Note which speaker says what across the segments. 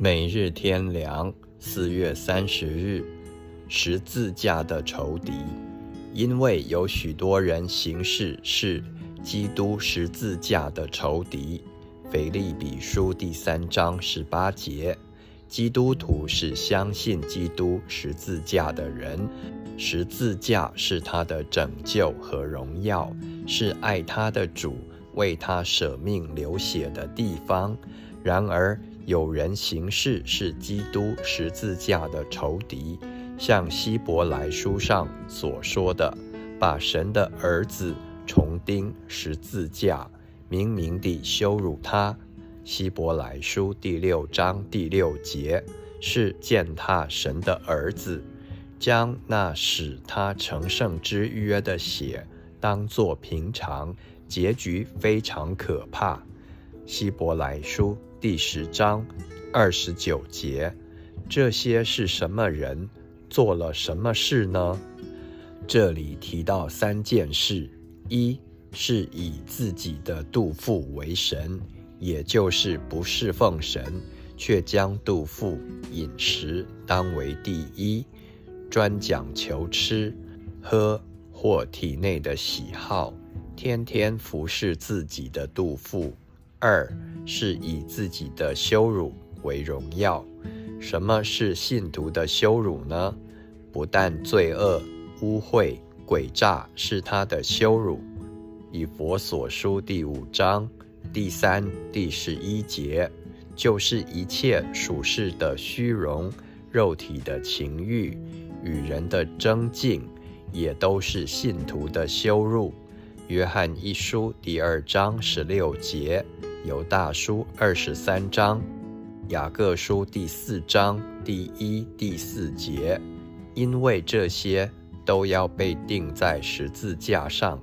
Speaker 1: 每日天良，四月三十日，十字架的仇敌。因为有许多人行事是基督十字架的仇敌。腓利比书第三章十八节，基督徒是相信基督十字架的人，十字架是他的拯救和荣耀，是爱他的主为他舍命流血的地方。然而，有人行事是基督十字架的仇敌，像希伯来书上所说的，把神的儿子重钉十字架，明明地羞辱他。希伯来书第六章第六节是践踏神的儿子，将那使他成圣之约的血当作平常，结局非常可怕。希伯来书。第十章二十九节，这些是什么人做了什么事呢？这里提到三件事：一是以自己的肚腹为神，也就是不侍奉神，却将肚腹饮食当为第一，专讲求吃喝或体内的喜好，天天服侍自己的肚腹。二是以自己的羞辱为荣耀。什么是信徒的羞辱呢？不但罪恶、污秽、诡诈是他的羞辱。以佛所书第五章第三、第十一节，就是一切属世的虚荣、肉体的情欲、与人的争竞，也都是信徒的羞辱。约翰一书第二章十六节。犹大书二十三章，雅各书第四章第一、第四节，因为这些都要被钉在十字架上。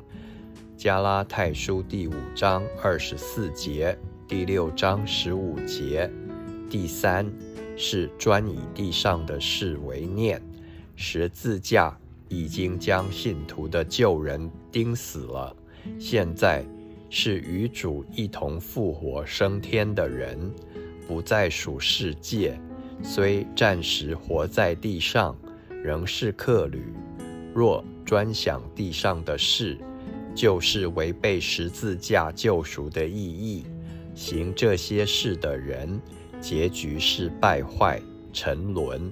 Speaker 1: 加拉太书第五章二十四节，第六章十五节。第三是专以地上的事为念，十字架已经将信徒的旧人钉死了，现在。是与主一同复活升天的人，不再属世界，虽暂时活在地上，仍是客旅。若专想地上的事，就是违背十字架救赎的意义。行这些事的人，结局是败坏沉沦。